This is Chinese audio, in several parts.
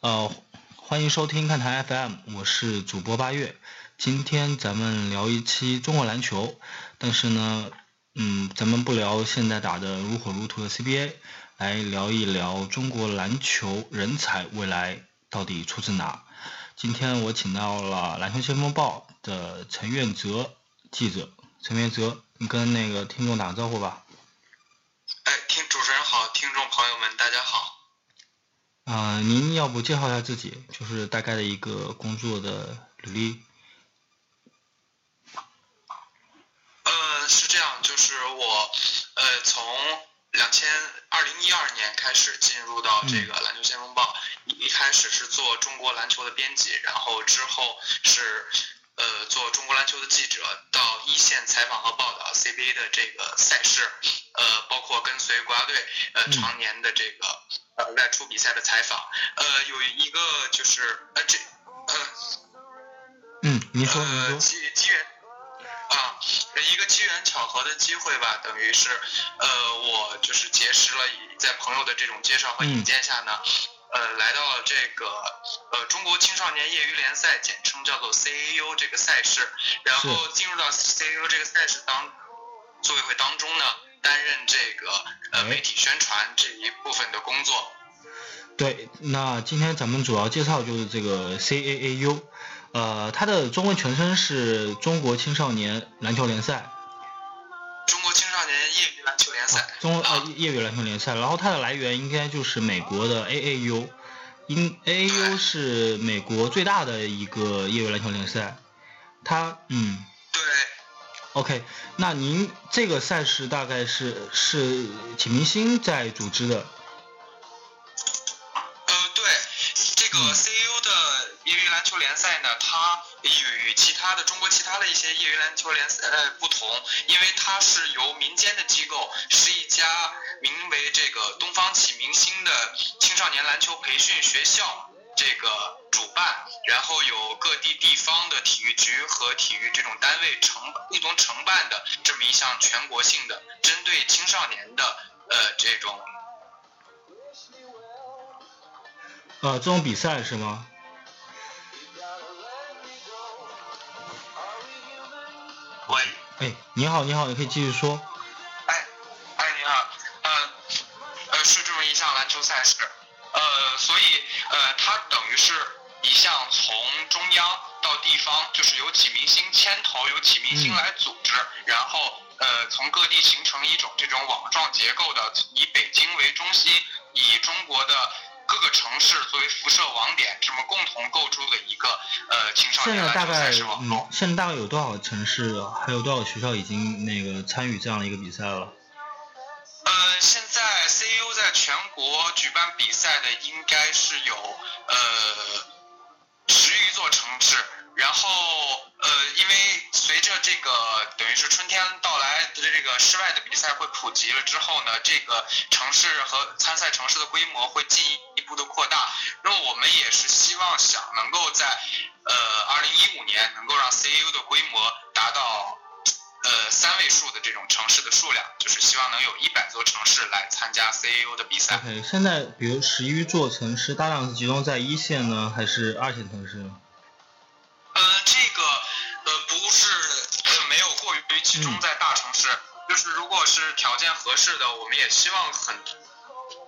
呃，欢迎收听看台 FM，我是主播八月。今天咱们聊一期中国篮球，但是呢，嗯，咱们不聊现在打的如火如荼的 CBA，来聊一聊中国篮球人才未来到底出自哪。今天我请到了《篮球先锋报》的陈愿泽记者，陈愿泽，你跟那个听众打个招呼吧。哎，听主持人好，听众朋友们大家好。啊，您要不介绍一下自己，就是大概的一个工作的履历？呃，是这样，就是我呃从两千二零一二年开始进入到这个《篮球先锋报》，一开始是做中国篮球的编辑，然后之后是呃做中国篮球的记者，到一线采访和报道 CBA 的这个赛事，呃，包括跟随国家队呃常年的这个。呃，外出比赛的采访，呃，有一个就是呃这呃，嗯，你说呃机机缘啊，一个机缘巧合的机会吧，等于是呃我就是结识了在朋友的这种介绍和引荐下呢，呃来到了这个呃中国青少年业余联赛，简称叫做 CAU 这个赛事，然后进入到 CAU 这个赛事当组委会当中呢。担任这个呃媒体宣传这一部分的工作。对，那今天咱们主要介绍就是这个 CAAU，呃，它的中文全称是中国青少年篮球联赛。中国青少年业余篮球联赛。中啊业余篮球联赛，然后它的来源应该就是美国的 AAU，因 AAU 是美国最大的一个业余篮球联赛，它嗯。对。OK，那您这个赛事大概是是启明星在组织的？个 CU 的业余篮球联赛呢，它与其他的中国其他的一些业余篮球联赛呃不同，因为它是由民间的机构，是一家名为这个东方启明星的青少年篮球培训学校。这个主办，然后有各地地方的体育局和体育这种单位承共同承办的这么一项全国性的针对青少年的呃这种呃这种比赛是吗？喂，哎，你好，你好，你可以继续说。哎，哎，你好，呃，呃，是这么一项篮球赛事。呃，所以呃，它等于是一项从中央到地方，就是由启明星牵头，由启明星来组织，然后呃，从各地形成一种这种网状结构的，以北京为中心，以中国的各个城市作为辐射网点，这么共同构筑的一个呃青少年篮球赛事网络。现在大概有多少城市，还有多少学校已经那个参与这样的一个比赛了？呃，现在 CU 在全国举办比赛的应该是有呃十余座城市，然后呃，因为随着这个等于是春天到来的这个室外的比赛会普及了之后呢，这个城市和参赛城市的规模会进一步的扩大。那么我们也是希望想能够在呃二零一五年能够让 CAU 的规模达到。呃，三位数的这种城市的数量，就是希望能有一百座城市来参加 CAU 的比赛。OK，现在比如十一座城市，大量集中在一线呢，还是二线城市呢？呃，这个呃不是呃没有过于集中在大城市，就是如果是条件合适的，我们也希望很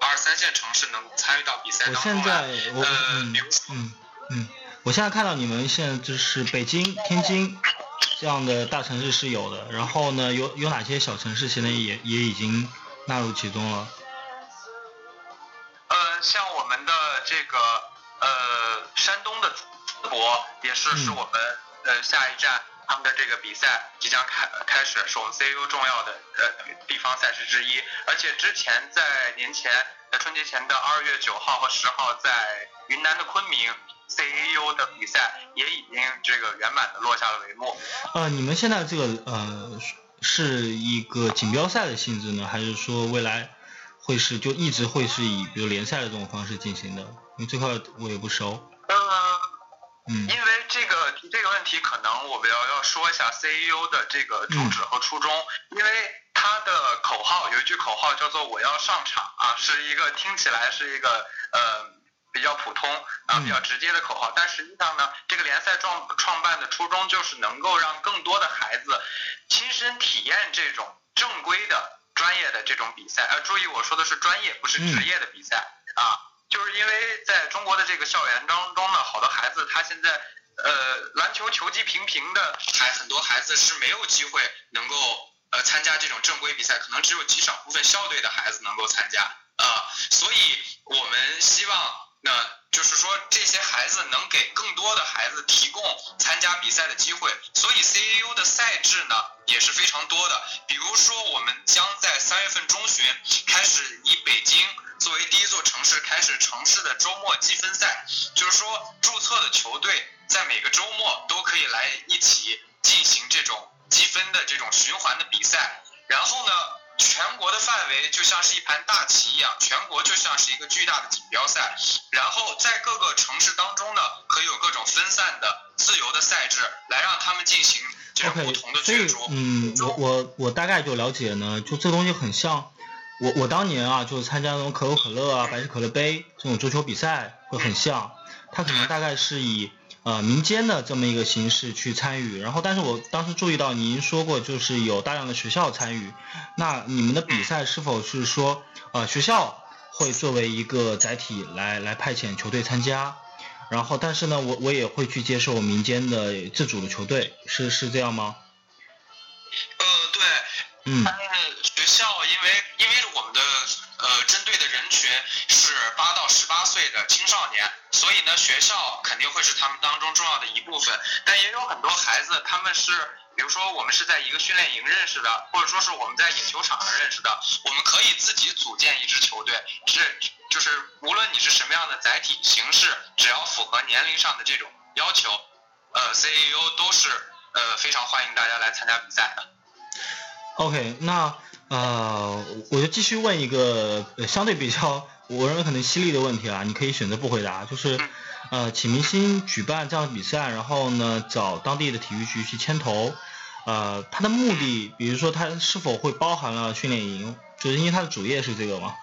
二三线城市能参与到比赛当中来。呃，比如说，嗯嗯，我现在看到你们现在就是北京、天津。这样的大城市是有的，然后呢，有有哪些小城市现在也也已经纳入其中了？呃，像我们的这个呃山东的淄博也是是我们呃下一站他们的这个比赛即将开开始，是我们 CU 重要的呃地方赛事之一，而且之前在年前在春节前的二月九号和十号在云南的昆明。CAU 的比赛也已经这个圆满的落下了帷幕。呃，你们现在这个呃是一个锦标赛的性质呢，还是说未来会是就一直会是以比如联赛的这种方式进行的？因为这块我也不熟。呃，嗯，因为这个提这个问题，可能我们要要说一下 CEO 的这个主旨和初衷，因为他的口号有一句口号叫做“我要上场”啊，是一个听起来是一个呃。比较较普通啊比较直接的口号，但实际上呢，这个联赛创创办的初衷就是能够让更多的孩子亲身体验这种正规的专业的这种比赛，呃，注意我说的是专业，不是职业的比赛。啊，就是因为在中国的这个校园当中呢，好多孩子他现在呃篮球球技平平的，还很多孩子是没有机会能够呃参加这种正规比赛，可能只有极少部分校队的孩子能够参加。啊，所以我们希望，那就是说这些孩子能给更多的孩子提供参加比赛的机会。所以 CAU 的赛制呢也是非常多的。比如说，我们将在三月份中旬开始以北京作为第一座城市开始城市的周末积分赛，就是说注册的球队在每个周末都可以来一起进行这种积分的这种循环的比赛。然后呢？全国的范围就像是一盘大棋一样，全国就像是一个巨大的锦标赛。然后在各个城市当中呢，可以有各种分散的、自由的赛制，来让他们进行这种不同的角逐。嗯，我我我大概就了解呢，就这东西很像我我当年啊，就是参加那种可口可乐啊、百事可乐杯这种足球比赛会很像，它可能大概是以。呃，民间的这么一个形式去参与，然后，但是我当时注意到您说过，就是有大量的学校参与，那你们的比赛是否是说，呃，学校会作为一个载体来来派遣球队参加，然后，但是呢，我我也会去接受民间的自主的球队，是是这样吗？对，嗯，学校因为因为我们的。呃，针对的人群是八到十八岁的青少年，所以呢，学校肯定会是他们当中重要的一部分。但也有很多孩子，他们是，比如说我们是在一个训练营认识的，或者说是我们在野球场上认识的，我们可以自己组建一支球队。是，就是无论你是什么样的载体形式，只要符合年龄上的这种要求，呃，CEO 都是呃非常欢迎大家来参加比赛的。OK，那。呃，我就继续问一个相对比较我认为可能犀利的问题啊，你可以选择不回答，就是呃，请明星举办这样的比赛，然后呢找当地的体育局去牵头，呃，他的目的，比如说他是否会包含了训练营，就是因为他的主业是这个嘛，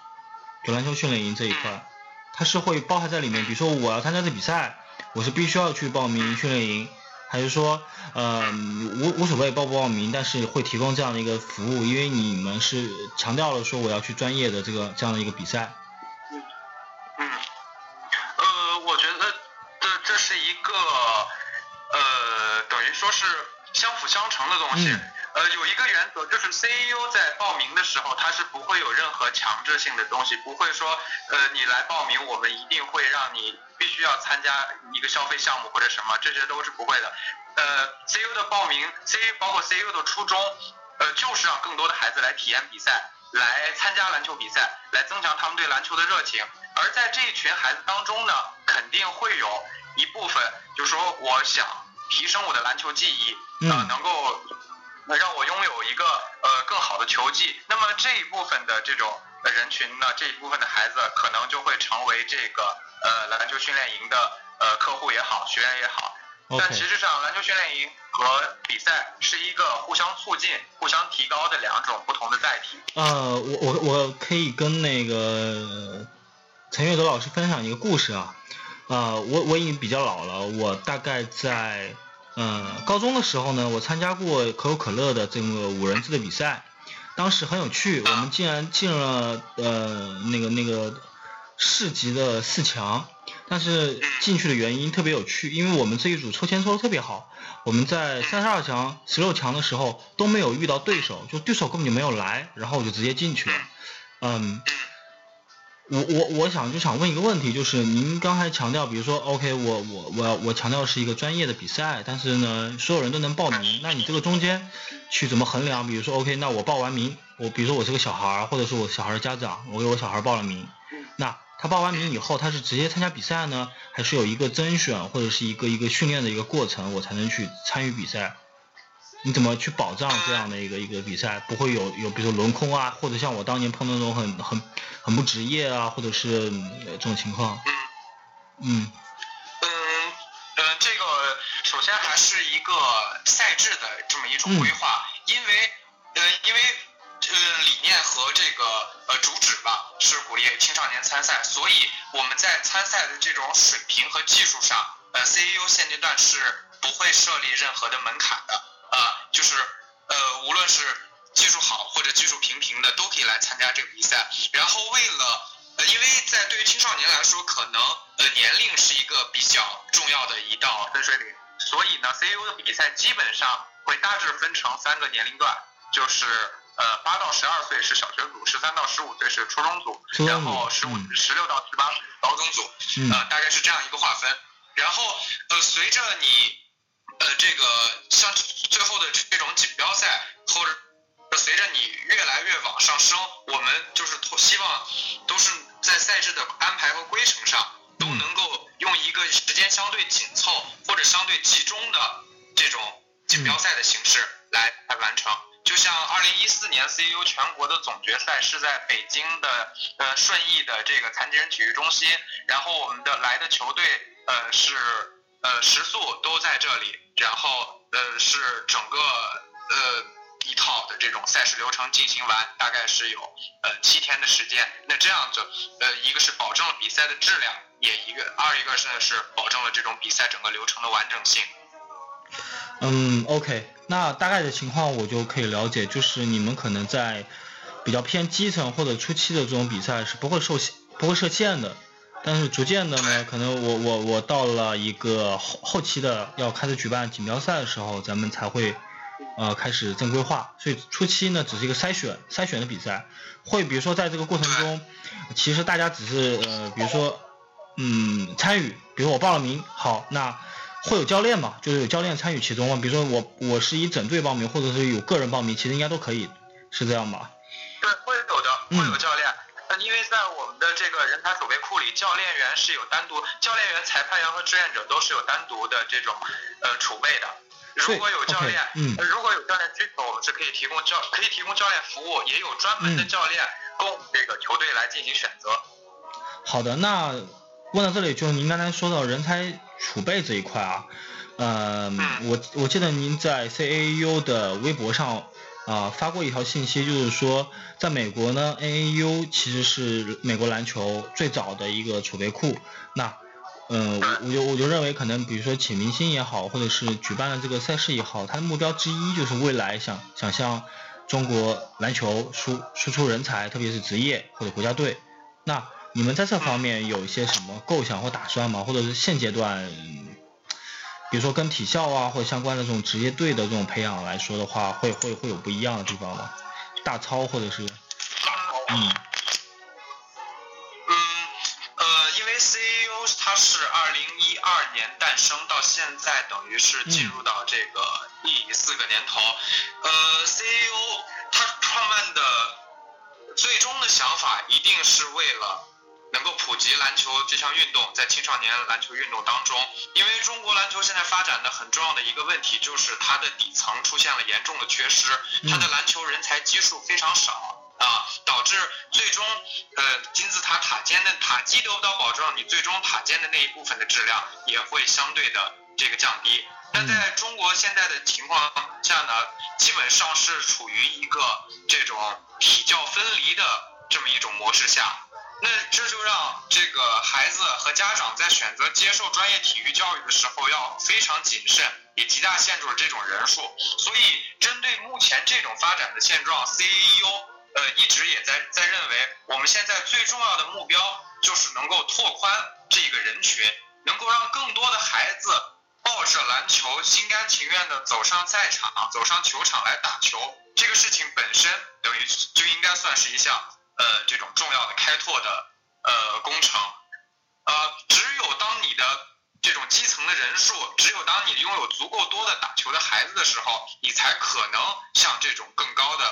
就篮球训练营这一块，他是会包含在里面。比如说我要参加这比赛，我是必须要去报名训练营。还是说，呃，无无所谓报不报名，但是会提供这样的一个服务，因为你们是强调了说我要去专业的这个这样的一个比赛。嗯嗯，呃，我觉得这这是一个呃，等于说是相辅相成的东西。呃，有一个原则，就是 C E U 在报名的时候，他是不会有任何强制性的东西，不会说，呃，你来报名，我们一定会让你必须要参加一个消费项目或者什么，这些都是不会的。呃 C E U 的报名，C 包括 C E U 的初衷，呃，就是让更多的孩子来体验比赛，来参加篮球比赛，来增强他们对篮球的热情。而在这一群孩子当中呢，肯定会有一部分，就是说，我想提升我的篮球技艺，呃，能够。那让我拥有一个呃更好的球技，那么这一部分的这种人群呢，这一部分的孩子可能就会成为这个呃篮球训练营的呃客户也好，学员也好。但其实上，篮球训练营和比赛是一个互相促进、互相提高的两种不同的载体。呃，我我我可以跟那个陈月德老师分享一个故事啊，呃，我我已经比较老了，我大概在。嗯，高中的时候呢，我参加过可口可乐的这个五人制的比赛，当时很有趣，我们竟然进了呃那个那个市级的四强，但是进去的原因特别有趣，因为我们这一组抽签抽的特别好，我们在三十二强、十六强的时候都没有遇到对手，就对手根本就没有来，然后我就直接进去了，嗯。我我我想就想问一个问题，就是您刚才强调，比如说，OK，我我我我强调是一个专业的比赛，但是呢，所有人都能报名，那你这个中间去怎么衡量？比如说，OK，那我报完名，我比如说我是个小孩儿，或者是我小孩的家长，我给我小孩报了名，那他报完名以后，他是直接参加比赛呢，还是有一个甄选或者是一个一个训练的一个过程，我才能去参与比赛？你怎么去保障这样的一个一个比赛不会有有比如说轮空啊，或者像我当年碰到那种很很很不职业啊，或者是这种情况？嗯嗯嗯这个首先还是一个赛制的这么一种规划，因为呃因为呃理念和这个呃主旨吧，是鼓励青少年参赛，所以我们在参赛的这种水平和技术上，呃 CAU 现阶段是不会设立任何的门槛的，啊，就是呃无论是技术好或者技术平平的都可以来参加这个比赛。然后为了呃因为在对于青少年来说，可能呃年龄是一个比较重要的一道分水岭，所以呢 CAU 的比赛基本上会大致分成三个年龄段，就是。呃，八到十二岁是小学组，十三到十五岁是初中组，然后十五、十六到十八岁高中组，呃，大概是这样一个划分。然后，呃，随着你，呃，这个像最后的这种锦标赛，或者随着你越来越往上升，我们就是希望都是在赛制的安排和规程上，都能够用一个时间相对紧凑或者相对集中的这种锦标赛的形式来来完成。就像二零一四年 CU 全国的总决赛是在北京的呃顺义的这个残疾人体育中心，然后我们的来的球队呃是呃食宿都在这里，然后呃是整个呃一套的这种赛事流程进行完，大概是有呃七天的时间。那这样子呃一个是保证了比赛的质量，也一个二一个是呢是保证了这种比赛整个流程的完整性。嗯，OK。那大概的情况我就可以了解，就是你们可能在比较偏基层或者初期的这种比赛是不会受限不会设限的，但是逐渐的呢，可能我我我到了一个后后期的要开始举办锦标赛的时候，咱们才会呃开始正规化。所以初期呢，只是一个筛选筛选的比赛，会比如说在这个过程中，其实大家只是呃比如说嗯参与，比如我报了名，好那。会有教练嘛？就是有教练参与其中嘛？比如说我我是以整队报名，或者是有个人报名，其实应该都可以，是这样吧？对，会有的，会有教练。那因为在我们的这个人才储备库里，教练员是有单独，教练员、裁判员和志愿者都是有单独的这种呃储备的。如果有教练，嗯，如果有教练需求，我们是可以提供教，可以提供教练服务，也有专门的教练供这个球队来进行选择。好的，那问到这里，就是您刚才说到人才。储备这一块啊，呃，我我记得您在 CAU 的微博上啊发过一条信息，就是说，在美国呢，AAU 其实是美国篮球最早的一个储备库。那，嗯，我就我就认为，可能比如说请明星也好，或者是举办了这个赛事也好，它的目标之一就是未来想想向中国篮球输输出人才，特别是职业或者国家队。那你们在这方面有一些什么构想或打算吗？或者是现阶段，比如说跟体校啊或者相关的这种职业队的这种培养来说的话，会会会有不一样的地方吗？大操或者是，嗯，嗯，呃，因为 CAU 它是二零一二年诞生，到现在等于是进入到这个第四个年头。呃，CAU 它创办的最终的想法一定是为了。能够普及篮球这项运动，在青少年篮球运动当中，因为中国篮球现在发展的很重要的一个问题就是它的底层出现了严重的缺失，它的篮球人才基数非常少啊，导致最终呃金字塔塔尖的塔基得不到保证，你最终塔尖的那一部分的质量也会相对的这个降低。但在中国现在的情况下呢，基本上是处于一个这种体教分离的这么一种模式下。那这就让这个孩子和家长在选择接受专业体育教育的时候要非常谨慎，也极大限制了这种人数。所以，针对目前这种发展的现状，CAU 呃一直也在在认为，我们现在最重要的目标就是能够拓宽这个人群，能够让更多的孩子抱着篮球心甘情愿的走上赛场、走上球场来打球。这个事情本身等于就应该算是一项。呃，这种重要的开拓的呃工程，呃，只有当你的这种基层的人数，只有当你拥有足够多的打球的孩子的时候，你才可能像这种更高的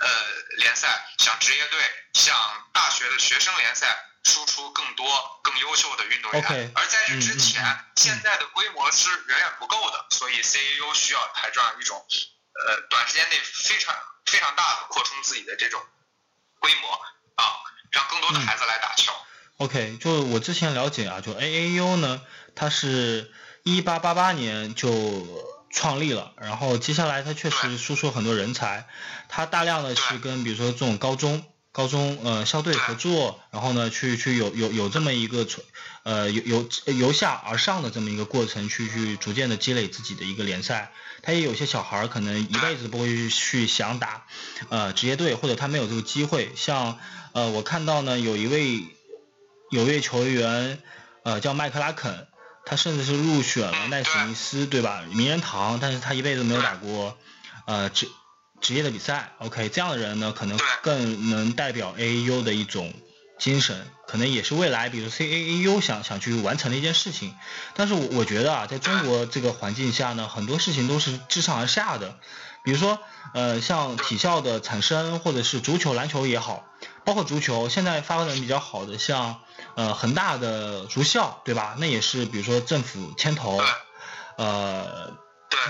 呃联赛，像职业队，像大学的学生联赛输出更多更优秀的运动员。而在这之前，现在的规模是远远不够的，所以 CAU 需要它这样一种呃短时间内非常非常大的扩充自己的这种。规模啊，让更多的孩子来打球。OK，就我之前了解啊，就 AAU 呢，它是一八八八年就创立了，然后接下来他确实输出很多人才，他大量的去跟比如说这种高中。高中呃校队合作，然后呢去去有有有这么一个从呃由由由下而上的这么一个过程，去去逐渐的积累自己的一个联赛。他也有些小孩儿可能一辈子不会去想打呃职业队，或者他没有这个机会。像呃我看到呢有一位有一位球员呃叫麦克拉肯，他甚至是入选了奈史密斯对吧名人堂，但是他一辈子没有打过呃职。职业的比赛，OK，这样的人呢，可能更能代表 AAU 的一种精神，可能也是未来，比如 CAAU 想想去完成的一件事情。但是我我觉得啊，在中国这个环境下呢，很多事情都是自上而下的。比如说，呃，像体校的产生，或者是足球、篮球也好，包括足球，现在发展比较好的，像呃恒大的足校，对吧？那也是比如说政府牵头，呃。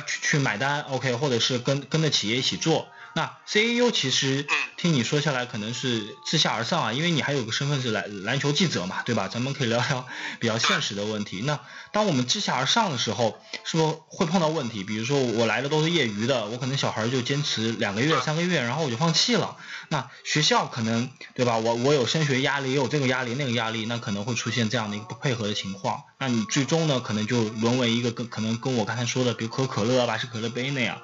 去去买单，OK，或者是跟跟着企业一起做。那 CAU 其实听你说下来，可能是自下而上啊，因为你还有个身份是篮篮球记者嘛，对吧？咱们可以聊聊比较现实的问题。那当我们自下而上的时候，是不是会碰到问题？比如说我来的都是业余的，我可能小孩就坚持两个月、三个月，然后我就放弃了。那学校可能对吧？我我有升学压力，也有这个压力、那个压力，那可能会出现这样的一个不配合的情况。那你最终呢，可能就沦为一个跟可能跟我刚才说的，比如可口可乐、百事可乐杯那样。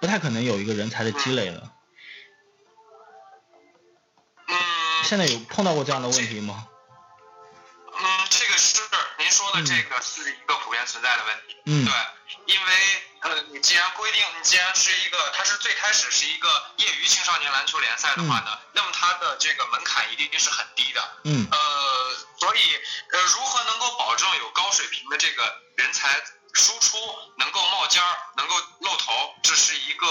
不太可能有一个人才的积累了。嗯。现在有碰到过这样的问题吗？嗯，这个是您说的这个是一个普遍存在的问题。嗯。对，因为呃，你既然规定，你既然是一个，它是最开始是一个业余青少年篮球联赛的话呢，那么它的这个门槛一定是很低的。嗯。呃，所以呃，如何能够保证有高水平的这个人才？输出能够冒尖儿，能够露头，这是一个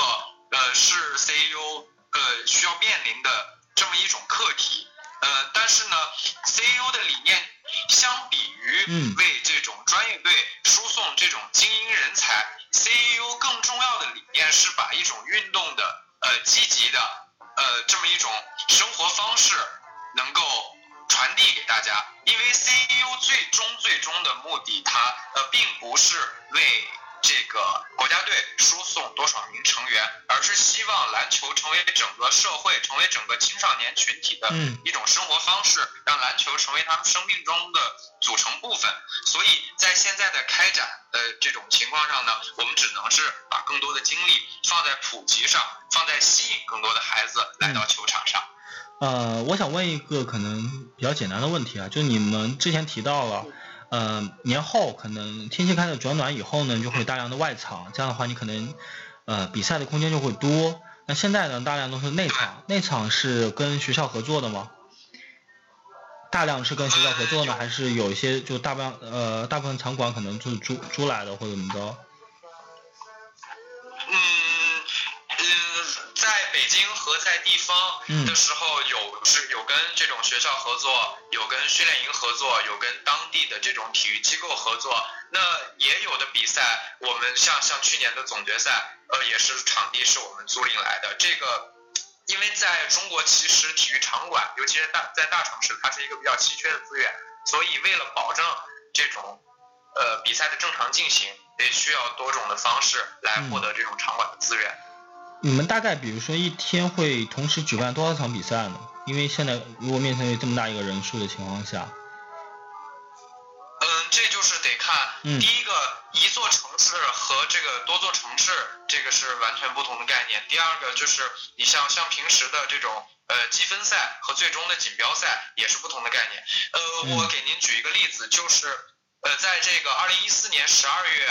呃是 CEO 呃需要面临的这么一种课题。呃，但是呢，CEO 的理念相比于为这种专业队输送这种精英人才，CEO 更重要的理念是把一种运动的呃积极的呃这么一种生活方式能够。传递给大家，因为 C E O 最终最终的目的，他呃并不是为这个国家队输送多少名成员，而是希望篮球成为整个社会、成为整个青少年群体的一种生活方式，让篮球成为他们生命中的组成部分。所以在现在的开展的这种情况上呢，我们只能是把更多的精力放在普及上，放在吸引更多的孩子来到球场上。呃，我想问一个可能比较简单的问题啊，就你们之前提到了，呃，年后可能天气开始转暖以后呢，就会大量的外场，这样的话你可能呃比赛的空间就会多。那现在呢，大量都是内场，内场是跟学校合作的吗？大量是跟学校合作呢，还是有一些就大部分呃大部分场馆可能就是租租来的或者怎么着？北京和在地方的时候，有是有跟这种学校合作，有跟训练营合作，有跟当地的这种体育机构合作。那也有的比赛，我们像像去年的总决赛，呃，也是场地是我们租赁来的。这个，因为在中国其实体育场馆，尤其是大在大城市，它是一个比较稀缺的资源，所以为了保证这种呃比赛的正常进行，得需要多种的方式来获得这种场馆的资源。你们大概比如说一天会同时举办多少场比赛呢？因为现在如果面对这么大一个人数的情况下，嗯，这就是得看第一个一座城市和这个多座城市，这个是完全不同的概念。第二个就是你像像平时的这种呃积分赛和最终的锦标赛也是不同的概念。呃，我给您举一个例子，就是呃在这个二零一四年十二月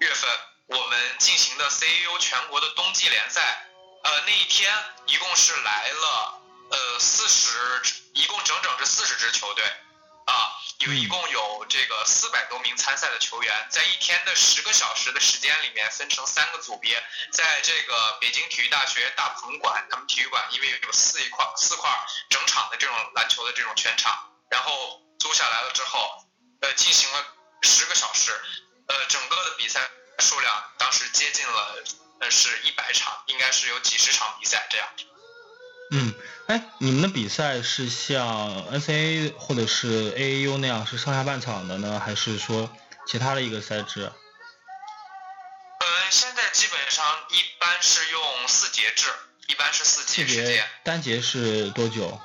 月份。我们进行的 CAU 全国的冬季联赛，呃，那一天一共是来了呃四十，一共整整是四十支球队，啊，有一共有这个四百多名参赛的球员，在一天的十个小时的时间里面分成三个组别，在这个北京体育大学大鹏馆，他们体育馆因为有四一块四块整场的这种篮球的这种全场，然后租下来了之后，呃，进行了十个小时，呃，整个的比赛。数量当时接近了，呃，是一百场，应该是有几十场比赛这样。嗯，哎，你们的比赛是像 NCAA 或者是 AAU 那样是上下半场的呢，还是说其他的一个赛制？呃，现在基本上一般是用四节制，一般是四节时间。单节是多久？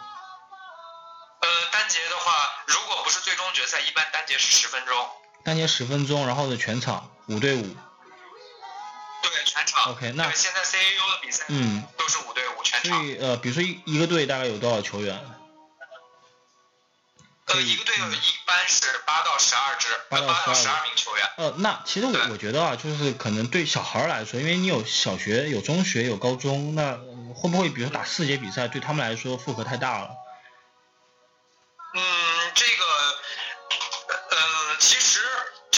呃，单节的话，如果不是最终决赛，一般单节是十分钟。单节十分钟，然后的全场五对五。对，全场。OK，那现在 CAU 的比赛，嗯，都是五对五全场。所以呃，比如说一一个队大概有多少球员？呃，一个队有一般是八到十二支，八到十二名球员。呃，那其实我我觉得啊，就是可能对小孩来说，因为你有小学、有中学、有高中，那会不会比如说打四节比赛，对他们来说负荷太大了？嗯，这个，呃，其实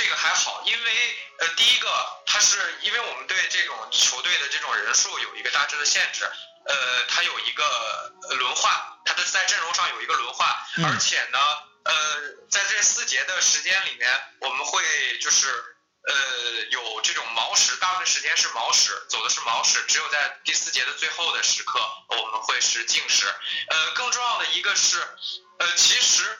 这个还好，因为呃，第一个，它是因为我们对这种球队的这种人数有一个大致的限制。呃，它有一个轮换，它的在阵容上有一个轮换，而且呢，呃，在这四节的时间里面，我们会就是呃有这种毛时，大部分时间是毛时，走的是毛时，只有在第四节的最后的时刻，我们会是静时。呃，更重要的一个是，呃，其实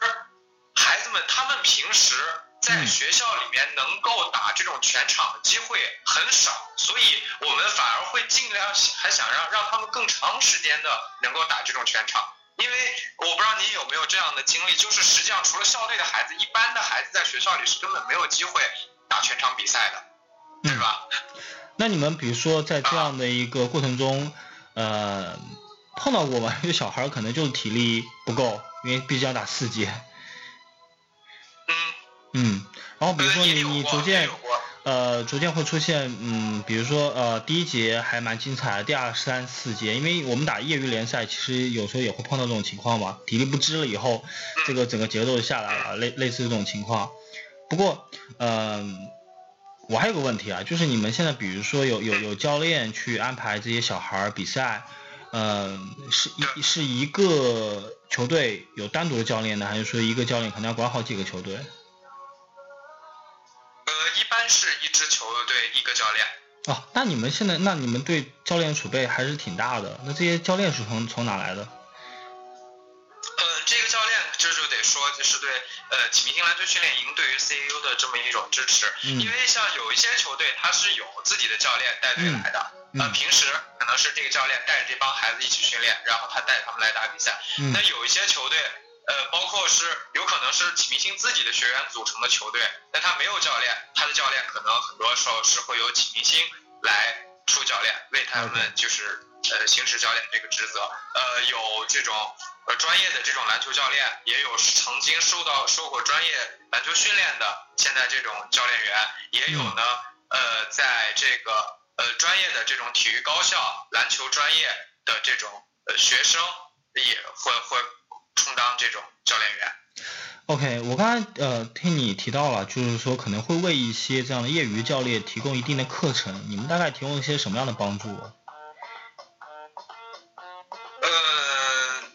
孩子们他们平时。在学校里面能够打这种全场的机会很少，所以我们反而会尽量还想让让他们更长时间的能够打这种全场，因为我不知道你有没有这样的经历，就是实际上除了校队的孩子，一般的孩子在学校里是根本没有机会打全场比赛的，对吧？那你们比如说在这样的一个过程中，呃，碰到过吗？因为小孩可能就是体力不够，因为必须要打四节。嗯，然后比如说你你逐渐，呃，逐渐会出现，嗯，比如说呃，第一节还蛮精彩，第二三四节，因为我们打业余联赛，其实有时候也会碰到这种情况嘛，体力不支了以后，这个整个节奏就下来了，类类似这种情况。不过，嗯，我还有个问题啊，就是你们现在比如说有有有教练去安排这些小孩比赛，嗯，是一是一个球队有单独的教练呢，还是说一个教练可能要管好几个球队？是一支球队一个教练。哦，那你们现在，那你们对教练储备还是挺大的。那这些教练是从从哪来的？呃，这个教练这就得说，就是对呃启明星篮球训练营对于 CAU 的这么一种支持。嗯。因为像有一些球队，他是有自己的教练带队来的。嗯。呃，平时可能是这个教练带着这帮孩子一起训练，然后他带他们来打比赛。嗯。那有一些球队。呃，包括是有可能是启明星自己的学员组成的球队，但他没有教练，他的教练可能很多时候是会由启明星来出教练，为他们就是呃行使教练这个职责。呃，有这种呃专业的这种篮球教练，也有曾经受到受过专业篮球训练的现在这种教练员，也有呢呃在这个呃专业的这种体育高校篮球专业的这种呃学生也会会。充当这种教练员。OK，我刚才呃听你提到了，就是说可能会为一些这样的业余教练提供一定的课程，你们大概提供一些什么样的帮助？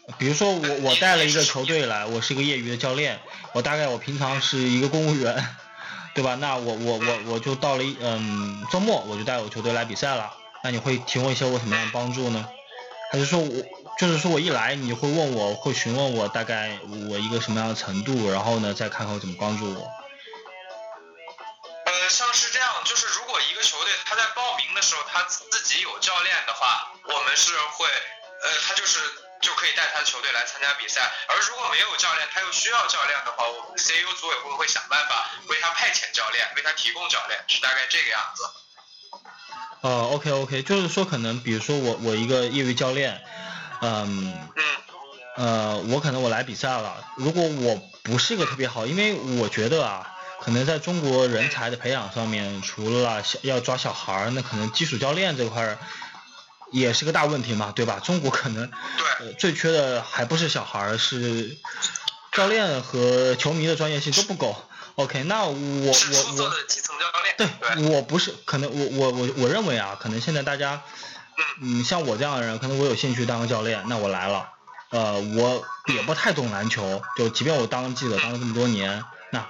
呃，比如说我我带了一个球队来，我是一个业余的教练，我大概我平常是一个公务员，对吧？那我我我我就到了一嗯周末我就带我球队来比赛了，那你会提供一些我什么样的帮助呢？还是说我？就是说我一来，你会问我会询问我大概我一个什么样的程度，然后呢再看看我怎么帮助我。呃，像是这样，就是如果一个球队他在报名的时候他自己有教练的话，我们是会，呃，他就是就可以带他的球队来参加比赛。而如果没有教练，他又需要教练的话，我们 CU 组委会会想办法为他派遣教练，为他提供教练，是大概这个样子。呃，OK OK，就是说可能比如说我我一个业余教练。嗯，呃，我可能我来比赛了。如果我不是一个特别好，因为我觉得啊，可能在中国人才的培养上面，除了小要抓小孩儿，那可能基础教练这块儿也是个大问题嘛，对吧？中国可能对最缺的还不是小孩儿，是教练和球迷的专业性都不够。OK，那我我我对，我不是可能我我我我认为啊，可能现在大家。嗯，像我这样的人，可能我有兴趣当个教练，那我来了。呃，我也不太懂篮球，就即便我当记者当了这么多年，那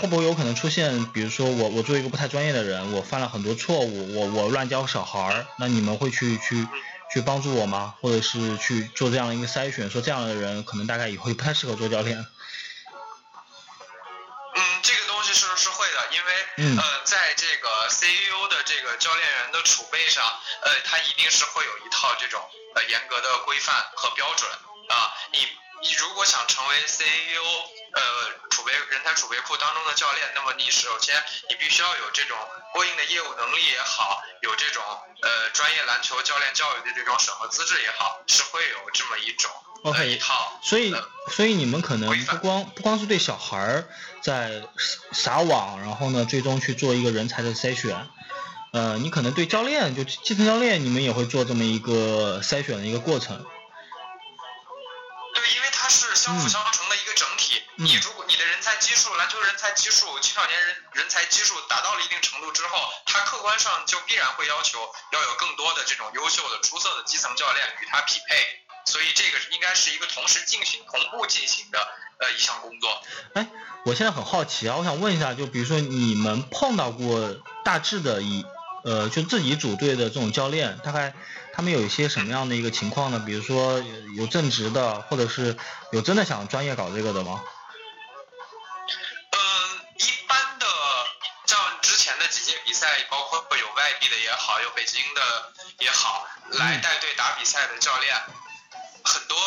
会不会有可能出现，比如说我我作为一个不太专业的人，我犯了很多错误，我我乱教小孩儿，那你们会去去去帮助我吗？或者是去做这样一个筛选，说这样的人可能大概以后也不太适合做教练？因为呃，在这个 CEO 的这个教练员的储备上，呃，他一定是会有一套这种呃严格的规范和标准啊。你你如果想成为 CEO，呃储备人才储备库当中的教练，那么你首先你必须要有这种过硬的业务能力也好，有这种呃专业篮球教练教育的这种审核资质也好，是会有这么一种。OK，所以所以你们可能不光不光是对小孩儿在撒网，然后呢，最终去做一个人才的筛选，呃，你可能对教练就基层教练，你们也会做这么一个筛选的一个过程。对，因为它是相辅相成的一个整体。你如果你的人才基数，篮球人才基数，青少年人人才基数达到了一定程度之后，它客观上就必然会要求要有更多的这种优秀的、出色的基层教练与他匹配。所以这个应该是一个同时进行、同步进行的呃一项工作。哎，我现在很好奇啊，我想问一下，就比如说你们碰到过大致的以呃就自己组队的这种教练，大概他们有一些什么样的一个情况呢？比如说有正职的，或者是有真的想专业搞这个的吗？嗯，一般的像之前的几届比赛，包括有外地的也好，有北京的也好，来带队打比赛的教练。很多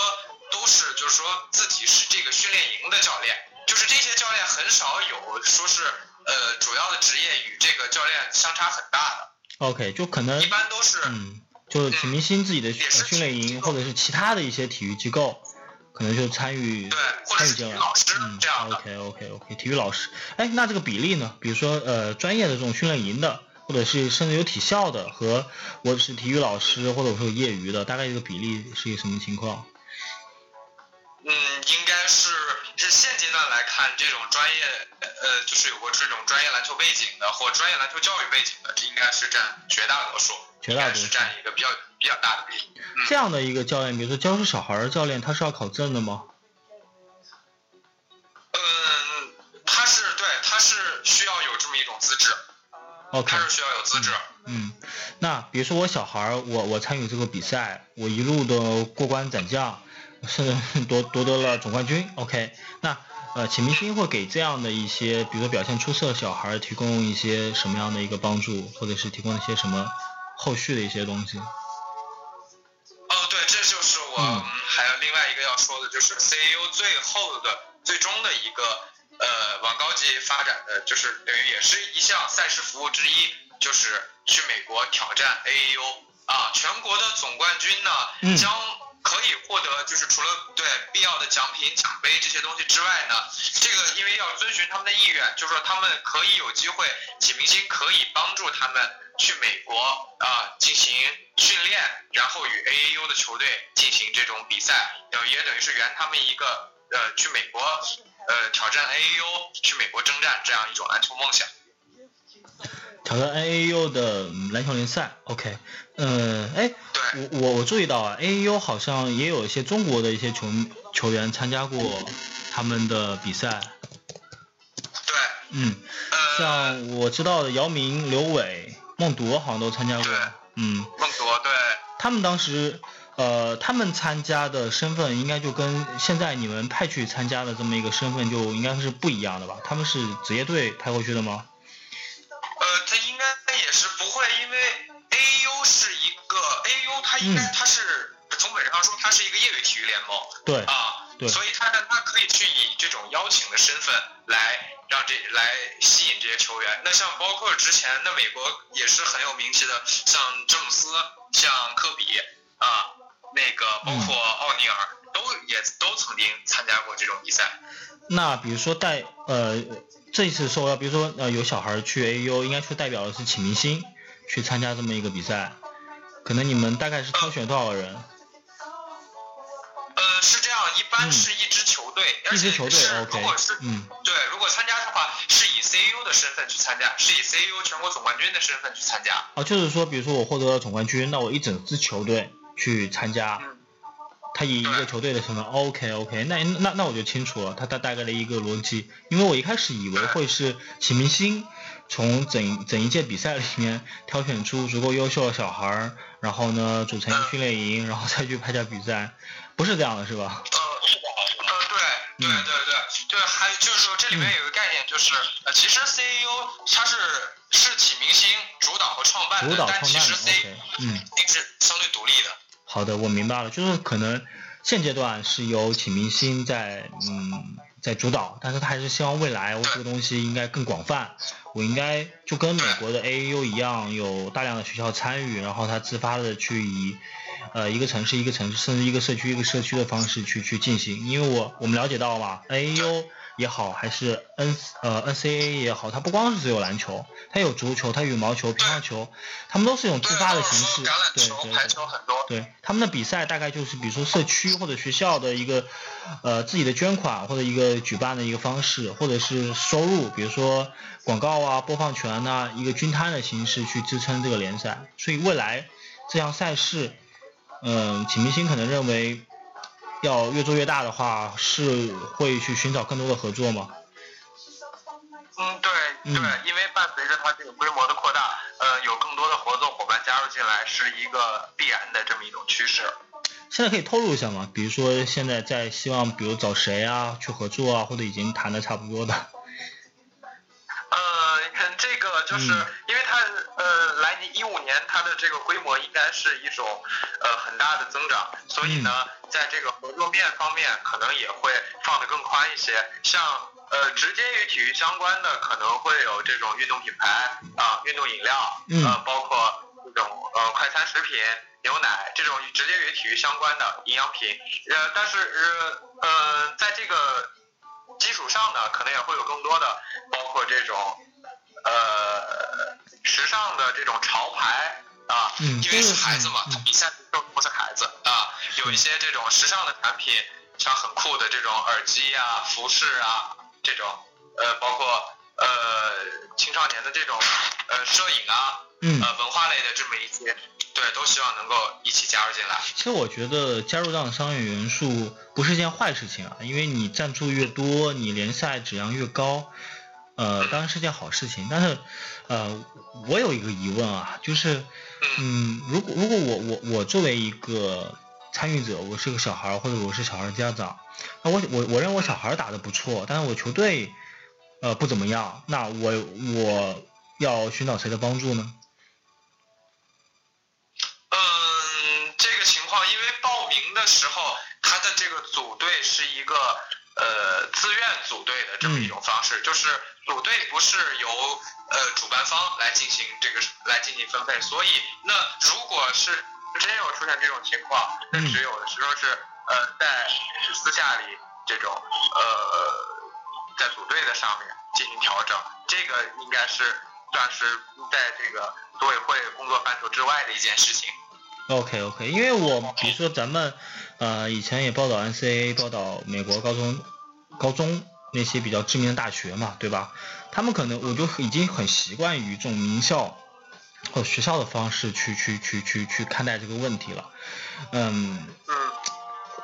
都是就是说自己是这个训练营的教练，就是这些教练很少有说是呃主要的职业与这个教练相差很大的。OK，就可能一般都是嗯，就是体明星自己的训练营或者是其他的一些体育机构，可能就参与对参与进来。嗯，这样 OK OK OK，体育老师，哎，那这个比例呢？比如说呃专业的这种训练营的。或者是甚至有体校的和我是体育老师，或者我是有业余的，大概这个比例是一个什么情况？嗯，应该是是现阶段来看，这种专业呃，就是有过这种专业篮球背景的或专业篮球教育背景的，这应该是占绝大多数，绝大多数占一个比较比较大的比例。这样的一个教练，比如说教授小孩儿教练，他是要考证的吗？嗯，他是对，他是需要有这么一种资质。OK，是需要有资质。嗯，那比如说我小孩儿，我我参与这个比赛，我一路的过关斩将，甚至 夺夺得了总冠军。OK，那呃，启明星会给这样的一些，比如说表现出色的小孩儿提供一些什么样的一个帮助，或者是提供一些什么后续的一些东西？哦，对，这就是我还有另外一个要说的，就是 CEO 最后的最终的一个。呃，往高级发展的就是等于也是一项赛事服务之一，就是去美国挑战 AAU 啊，全国的总冠军呢将可以获得，就是除了对必要的奖品、奖杯这些东西之外呢，这个因为要遵循他们的意愿，就是说他们可以有机会，启明星可以帮助他们去美国啊进行训练，然后与 AAU 的球队进行这种比赛，也等于是圆他们一个呃去美国。呃，挑战 AAU 去美国征战这样一种篮球梦想。挑战 AAU 的篮球联赛，OK，嗯，哎，我我我注意到啊，AAU 好像也有一些中国的一些球球员参加过他们的比赛。对。嗯。像我知道的姚明、刘伟、孟铎好像都参加过。嗯。孟铎对。他们当时。呃，他们参加的身份应该就跟现在你们派去参加的这么一个身份就应该是不一样的吧？他们是职业队派过去的吗？呃，他应该也是不会，因为 AU 是一个 AU，它应该它是从本质上说它是一个业余体育联盟。对。啊。对。所以他的他可以去以这种邀请的身份来让这来吸引这些球员。那像包括之前那美国也是很有名气的，像詹姆斯，像科比啊。那个包括奥尼尔都也都曾经参加过这种比赛。那比如说带呃这一次受邀，比如说呃有小孩去 AU，应该是代表的是启明星去参加这么一个比赛。可能你们大概是挑选多少人？呃，是这样，一般是一支球队，一支球队 OK。嗯。对，如果参加的话，是以 CU 的身份去参加，是以 CU 全国总冠军的身份去参加。哦，就是说，比如说我获得了总冠军，那我一整支球队。去参加，他以一个球队的身份，OK OK，那那那我就清楚了，他大大概的一个逻辑，因为我一开始以为会是启明星从整整一届比赛里面挑选出足够优秀的小孩儿，然后呢组成一个训练营，然后再去参加比赛，不是这样的是吧？呃，呃对，对对对对，还就是说这里面有个概念，就是呃，其实 CEO 他是是启明星主导和创办的，但其实 C 嗯，是相对独立的。好的，我明白了，就是可能现阶段是由启明星在嗯在主导，但是他还是希望未来我这个东西应该更广泛，我应该就跟美国的 AAU 一样，有大量的学校参与，然后他自发的去以。呃，一个城市一个城市，甚至一个社区一个社区的方式去去进行，因为我我们了解到嘛，A U 也好，还是 N 呃 NCAA 也好，它不光是只有篮球，它有足球，它羽毛球、乒乓球，他们都是一种自发的形式，对对对，对他们的比赛大概就是比如说社区或者学校的一个呃自己的捐款或者一个举办的一个方式，或者是收入，比如说广告啊、播放权呐，一个均摊的形式去支撑这个联赛，所以未来这项赛事。嗯，启明星可能认为，要越做越大的话，是会去寻找更多的合作吗？嗯，对，对，因为伴随着它这个规模的扩大，呃，有更多的合作伙伴加入进来，是一个必然的这么一种趋势。现在可以透露一下吗？比如说现在在希望，比如找谁啊去合作啊，或者已经谈的差不多的？呃，这个就是因为它。呃，来年一五年，它的这个规模应该是一种呃很大的增长，所以呢，在这个合作面方面，可能也会放得更宽一些。像呃直接与体育相关的，可能会有这种运动品牌啊，运动饮料，呃，包括这种呃快餐食品、牛奶这种直接与体育相关的营养品。呃，但是呃呃，在这个基础上呢，可能也会有更多的，包括这种呃。时尚的这种潮牌啊，因为是孩子嘛，他比赛都不是孩子啊，有一些这种时尚的产品，像很酷的这种耳机啊、服饰啊，这种呃，包括呃青少年的这种呃摄影啊，呃文化类的这么一些，对，都希望能够一起加入进来。其实我觉得加入这样的商业元素不是件坏事情啊，因为你赞助越多，你联赛质量越高。呃，当然是件好事情，但是，呃，我有一个疑问啊，就是，嗯，如果如果我我我作为一个参与者，我是个小孩或者我是小孩家长，那我我我认为我小孩打的不错，但是我球队，呃，不怎么样，那我我要寻找谁的帮助呢？的时候，他的这个组队是一个呃自愿组队的这么一种方式，就是。组队不是由呃主办方来进行这个来进行分配，所以那如果是真有出现这种情况，那只有说是呃在私下里这种呃在组队的上面进行调整，这个应该是算是在这个组委会工作范畴之外的一件事情。OK OK，因为我比如说咱们呃以前也报道 NCAA 报道美国高中高中。那些比较知名的大学嘛，对吧？他们可能我就已经很习惯于这种名校或学校的方式去去去去去看待这个问题了。嗯，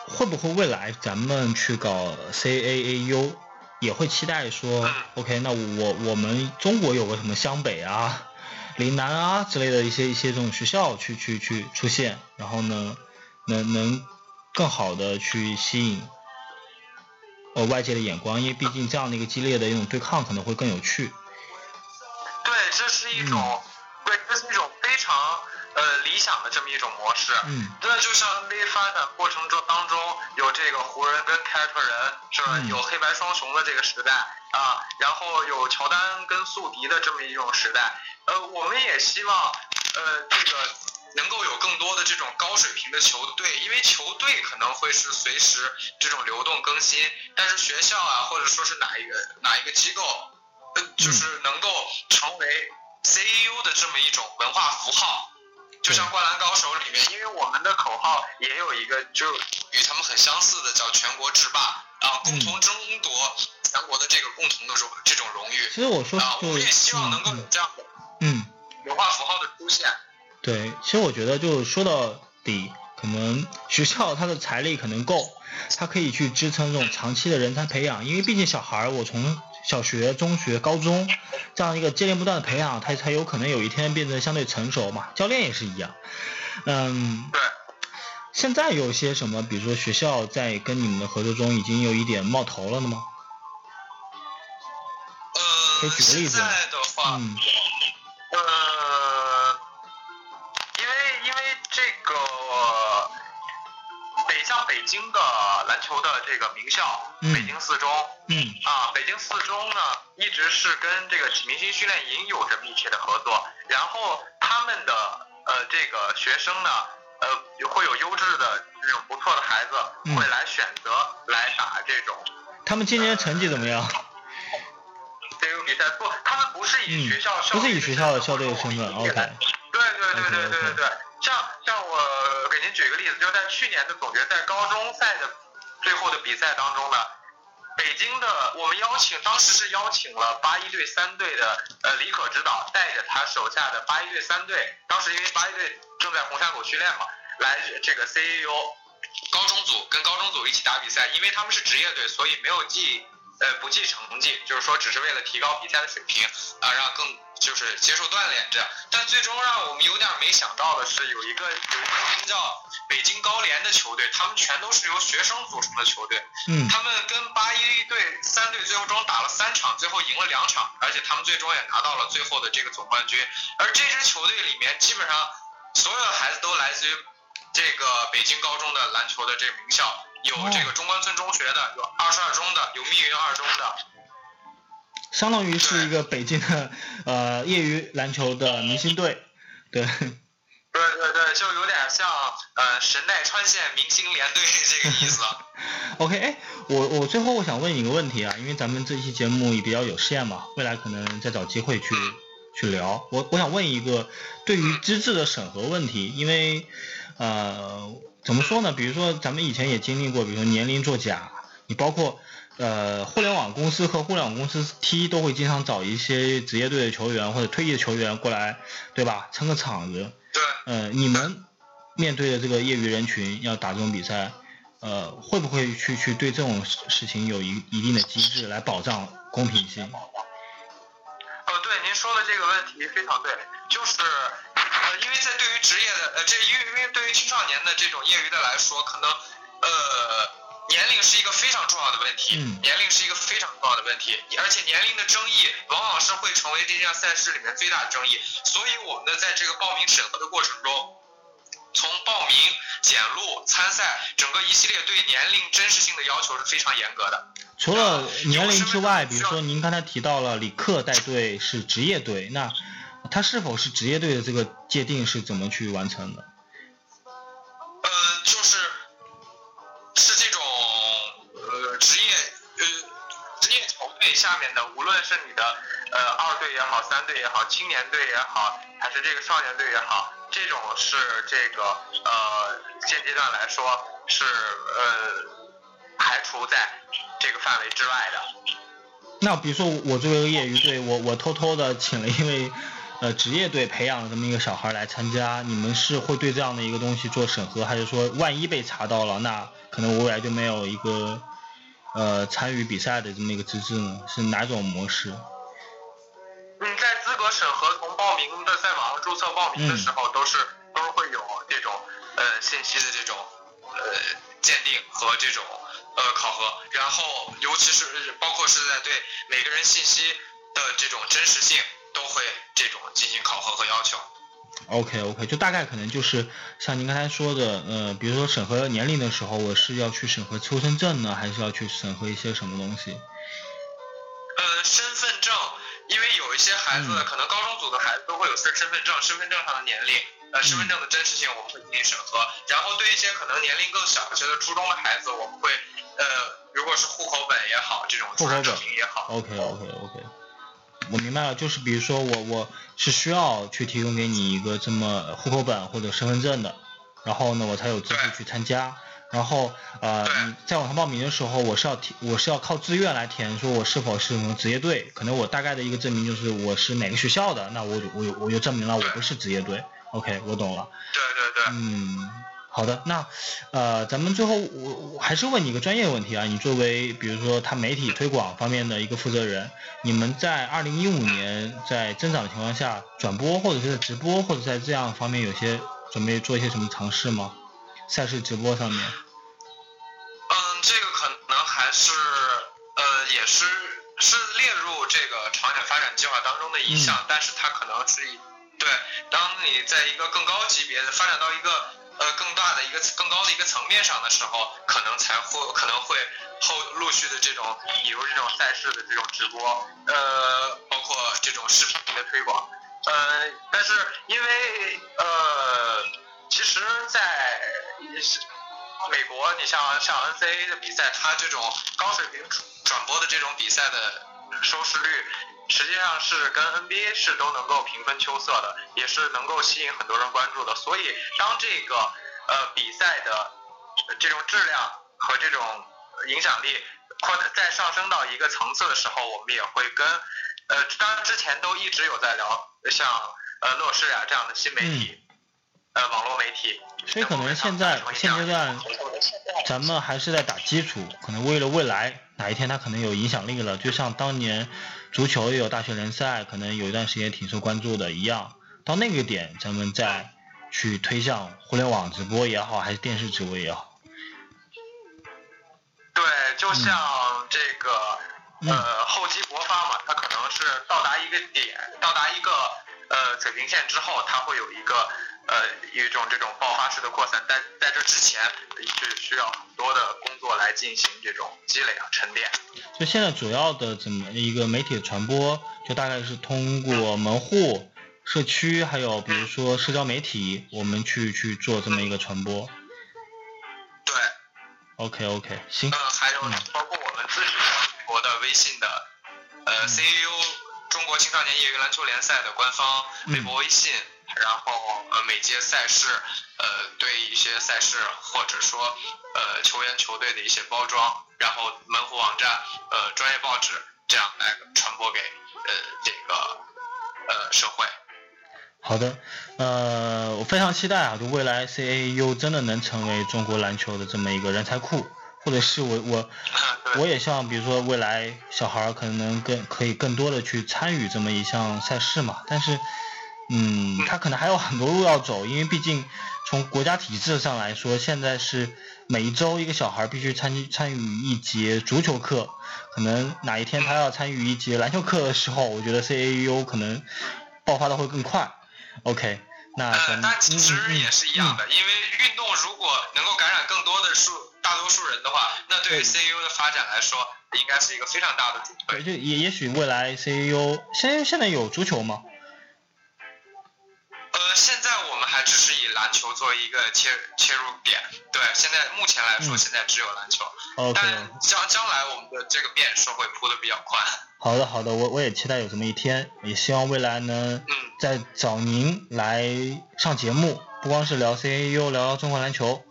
会不会未来咱们去搞 CAAU 也会期待说，OK，那我我们中国有个什么湘北啊、岭南啊之类的一些一些这种学校去去去出现，然后呢，能能更好的去吸引。呃，外界的眼光，因为毕竟这样的一个激烈的一种对抗可能会更有趣。对，这是一种，对，这是一种非常呃理想的这么一种模式。嗯。那就像 NBA 发展过程中当中有这个湖人跟凯尔特人，是吧？有黑白双雄的这个时代啊，然后有乔丹跟宿敌的这么一种时代。呃，我们也希望呃这个。能够有更多的这种高水平的球队，因为球队可能会是随时这种流动更新，但是学校啊，或者说是哪一个哪一个机构，呃，就是能够成为 CEU 的这么一种文化符号，就像《灌篮高手》里面，因为我们的口号也有一个，就与他们很相似的，叫全国制霸啊，共同争夺全国的这个共同的荣这种荣誉。其实我说，啊，我们也希望能够有这样的嗯文化符号的出现。对，其实我觉得就说到底，可能 学校它的财力可能够，它可以去支撑这种长期的人才培养，因为毕竟小孩儿，我从小学、中学、高中这样一个接连不断的培养，他才有可能有一天变得相对成熟嘛。教练也是一样，嗯，对。现在有些什么，比如说学校在跟你们的合作中已经有一点冒头了的吗？可以呃，举个例子现在的话，嗯呃，因为因为这个北像北京的篮球的这个名校，嗯北京四中嗯啊，北京四中呢一直是跟这个明星训练营有着密切的合作，然后他们的呃这个学生呢。呃，会有优质的这种不错的孩子嗯会来选择来打这种。他们今年成绩怎么样？这个比赛，不，他们不是以嗯学校校不是以队学校的校队的身份对对对对对对对，像像我给您举个例子，就是在去年的总决赛高中赛的最后的比赛当中呢，北京的我们邀请，当时是邀请了八一队三队的呃李可指导带着他手下的八一队三队，当时因为八一队正在红山口训练嘛，来这个 CEO 高中组跟高中组一起打比赛，因为他们是职业队，所以没有记呃不计成绩，就是说只是为了提高比赛的水平啊，让更就是接受锻炼这样。但最终让我们有点没想到的是，有一个有一个名叫北京高联的球队，他们全都是由学生组成的球队，嗯他们跟八一队三队最后中打了三场，最后赢了两场，而且他们最终也拿到了最后的这个总冠军。而这支球队里面，基本上所有的孩子都来自于这个北京高中的篮球的这个名校，有这个中关村中学的，有二十二中的，有密云二中的。相当于是一个北京的呃业余篮球的明星队，对，对对对，就有点像呃神奈川县明星联队这个意思。OK，哎，我我最后我想问你一个问题啊，因为咱们这期节目也比较有限嘛，未来可能再找机会去去聊。我我想问一个对于资质的审核问题，因为呃怎么说呢？比如说咱们以前也经历过，比如说年龄作假，你包括呃互联网公司和互联网公司 T 都会经常找一些职业队的球员或者退役的球员过来，对吧？撑个场子。对，呃，你们面对的这个业余人群要打这种比赛，呃，会不会去去对这种事事情有一一定的机制来保障公平性？哦，对，您说的这个问题非常对，就是呃，因为在对于职业的呃，这因为因为对于青少年的这种业余的来说，可能呃年龄是一个非常重要的问题，嗯年龄是一个非常重要的问题，而且年龄的争议往往是会成为这项赛事里面最大的争议，所以我们的在这个报名审核的过程中。从报名、检录、参赛，整个一系列对年龄真实性的要求是非常严格的。除了年龄之外，比如说您刚才提到了李克带队是职业队，那他是否是职业队的这个界定是怎么去完成的？呃，就是是这种呃职业呃职业球队下面的，无论是你的呃二队也好，三队也好，青年队也好，还是这个少年队也好，这种是这个呃现阶段来说是呃排除在这个范围之外的。那比如说我作为一个业余队，我我偷偷的请了一位呃职业队培养了这么一个小孩来参加，你们是会对这样的一个东西做审核，还是说万一被查到了，那可能我未来就没有一个呃参与比赛的这么一个资质呢？是哪种模式？嗯，在资格审核从报名的在网上注册报名的时候，都是都是会有这种呃信息的这种呃鉴定和这种呃考核，然后尤其是包括是在对每个人信息的这种真实性，都会这种进行考核和要求。OK OK，就大概可能就是像您刚才说的，呃，比如说审核年龄的时候，我是要去审核出生证呢，还是要去审核一些什么东西？呃，身份证，因为有一些孩子，嗯可能高中组的孩子都会有身身份证，身份证上的年龄，呃，身份证的真实性我们会进行审核。然后对一些可能年龄更小一些的初中的孩子，我们会，呃，如果是户口本也好，这种出生证明也好，OK OK OK，我明白了，就是比如说我我是需要去提供给你一个这么户口本或者身份证的，然后呢我才有资格去参加。然后呃你在网上报名的时候，我是要填我是要靠自愿来填，说我是否是什么职业队，可能我大概的一个证明就是我是哪个学校的，那我就我就我就证明了我不是职业队。OK，我懂了。对对对，嗯，好的，那呃，咱们最后我我还是问你一个专业问题啊，你作为比如说他媒体推广方面的一个负责人，你们在二零一五年在增长的情况下，转播或者是在直播或者在这样方面有些准备做一些什么尝试吗？赛事直播上面？嗯，这个可能还是呃，也是是列入这个长远发展计划当中的一项，但是它可能是一对，当你在一个更高级别的发展到一个呃更大的一个更高的一个层面上的时候，可能才会可能会后陆续的这种比如这种赛事的这种直播，呃，包括这种视频的推广，呃，但是因为呃，其实，在美国，你像像 NCAA 的比赛，它这种高水平转播的这种比赛的收视率。实际上是跟 NBA 是都能够平分秋色的，也是能够吸引很多人关注的。所以当这个呃比赛的这种质量和这种影响力扩再上升到一个层次的时候，我们也会跟呃当然之前都一直有在聊像呃乐视呀这样的新媒体呃网络媒体。所以可能现在现阶段咱们还是在打基础，可能为了未来哪一天它可能有影响力了，就像当年。足球也有大学联赛，可能有一段时间挺受关注的一样。到那个点，咱们再去推向互联网直播也好，还是电视直播也好。对，就像这个呃厚积薄发嘛，它可能是到达一个点，到达一个呃水平线之后，它会有一个。呃，一种这种爆发式的扩散，在在这之前是需要很多的工作来进行这种积累啊沉淀。就现在主要的怎么一个媒体的传播，就大概是通过门户、社区，还有比如说社交媒体，我们去去做这么一个传播。对。OK OK，行。嗯，还有包括我们自己微博的微信的呃 CAU 中国青少年业余篮球联赛的官方微博微信。然后呃每届赛事呃对一些赛事或者说呃球员球队的一些包装，然后门户网站呃专业报纸这样来传播给呃这个呃社会。好的，呃我非常期待啊，就未来 CAU 真的能成为中国篮球的这么一个人才库，或者是我我 我也希望比如说未来小孩可能更可以更多的去参与这么一项赛事嘛，但是。嗯，他可能还有很多路要走，因为毕竟从国家体制上来说，现在是每一周一个小孩必须参参与一节足球课，可能哪一天他要参与一节篮球课的时候，我觉得 CAU 可能爆发的会更快。OK，那呃，但其实也是一样的，因为运动如果能够感染更多的数大多数人的话，那对于 CAU 的发展来说，应该是一个非常大的助推。对，就也也许未来 CAU 现现在有足球吗？呃，现在我们还只是以篮球作为一个切切入点，对，现在目前来说，现在只有篮球。OK。但将将来我们的这个变数会铺的比较宽。好的，好的，我我也期待有这么一天，也希望未来能，再找您来上节目，不光是聊 CAU，聊中国篮球。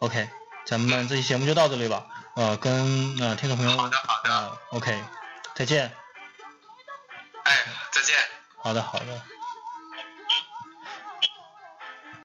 OK，咱们这期节目就到这里吧。呃，跟呃听众朋友，好的好的，OK，再见。哎，再见。好的好的。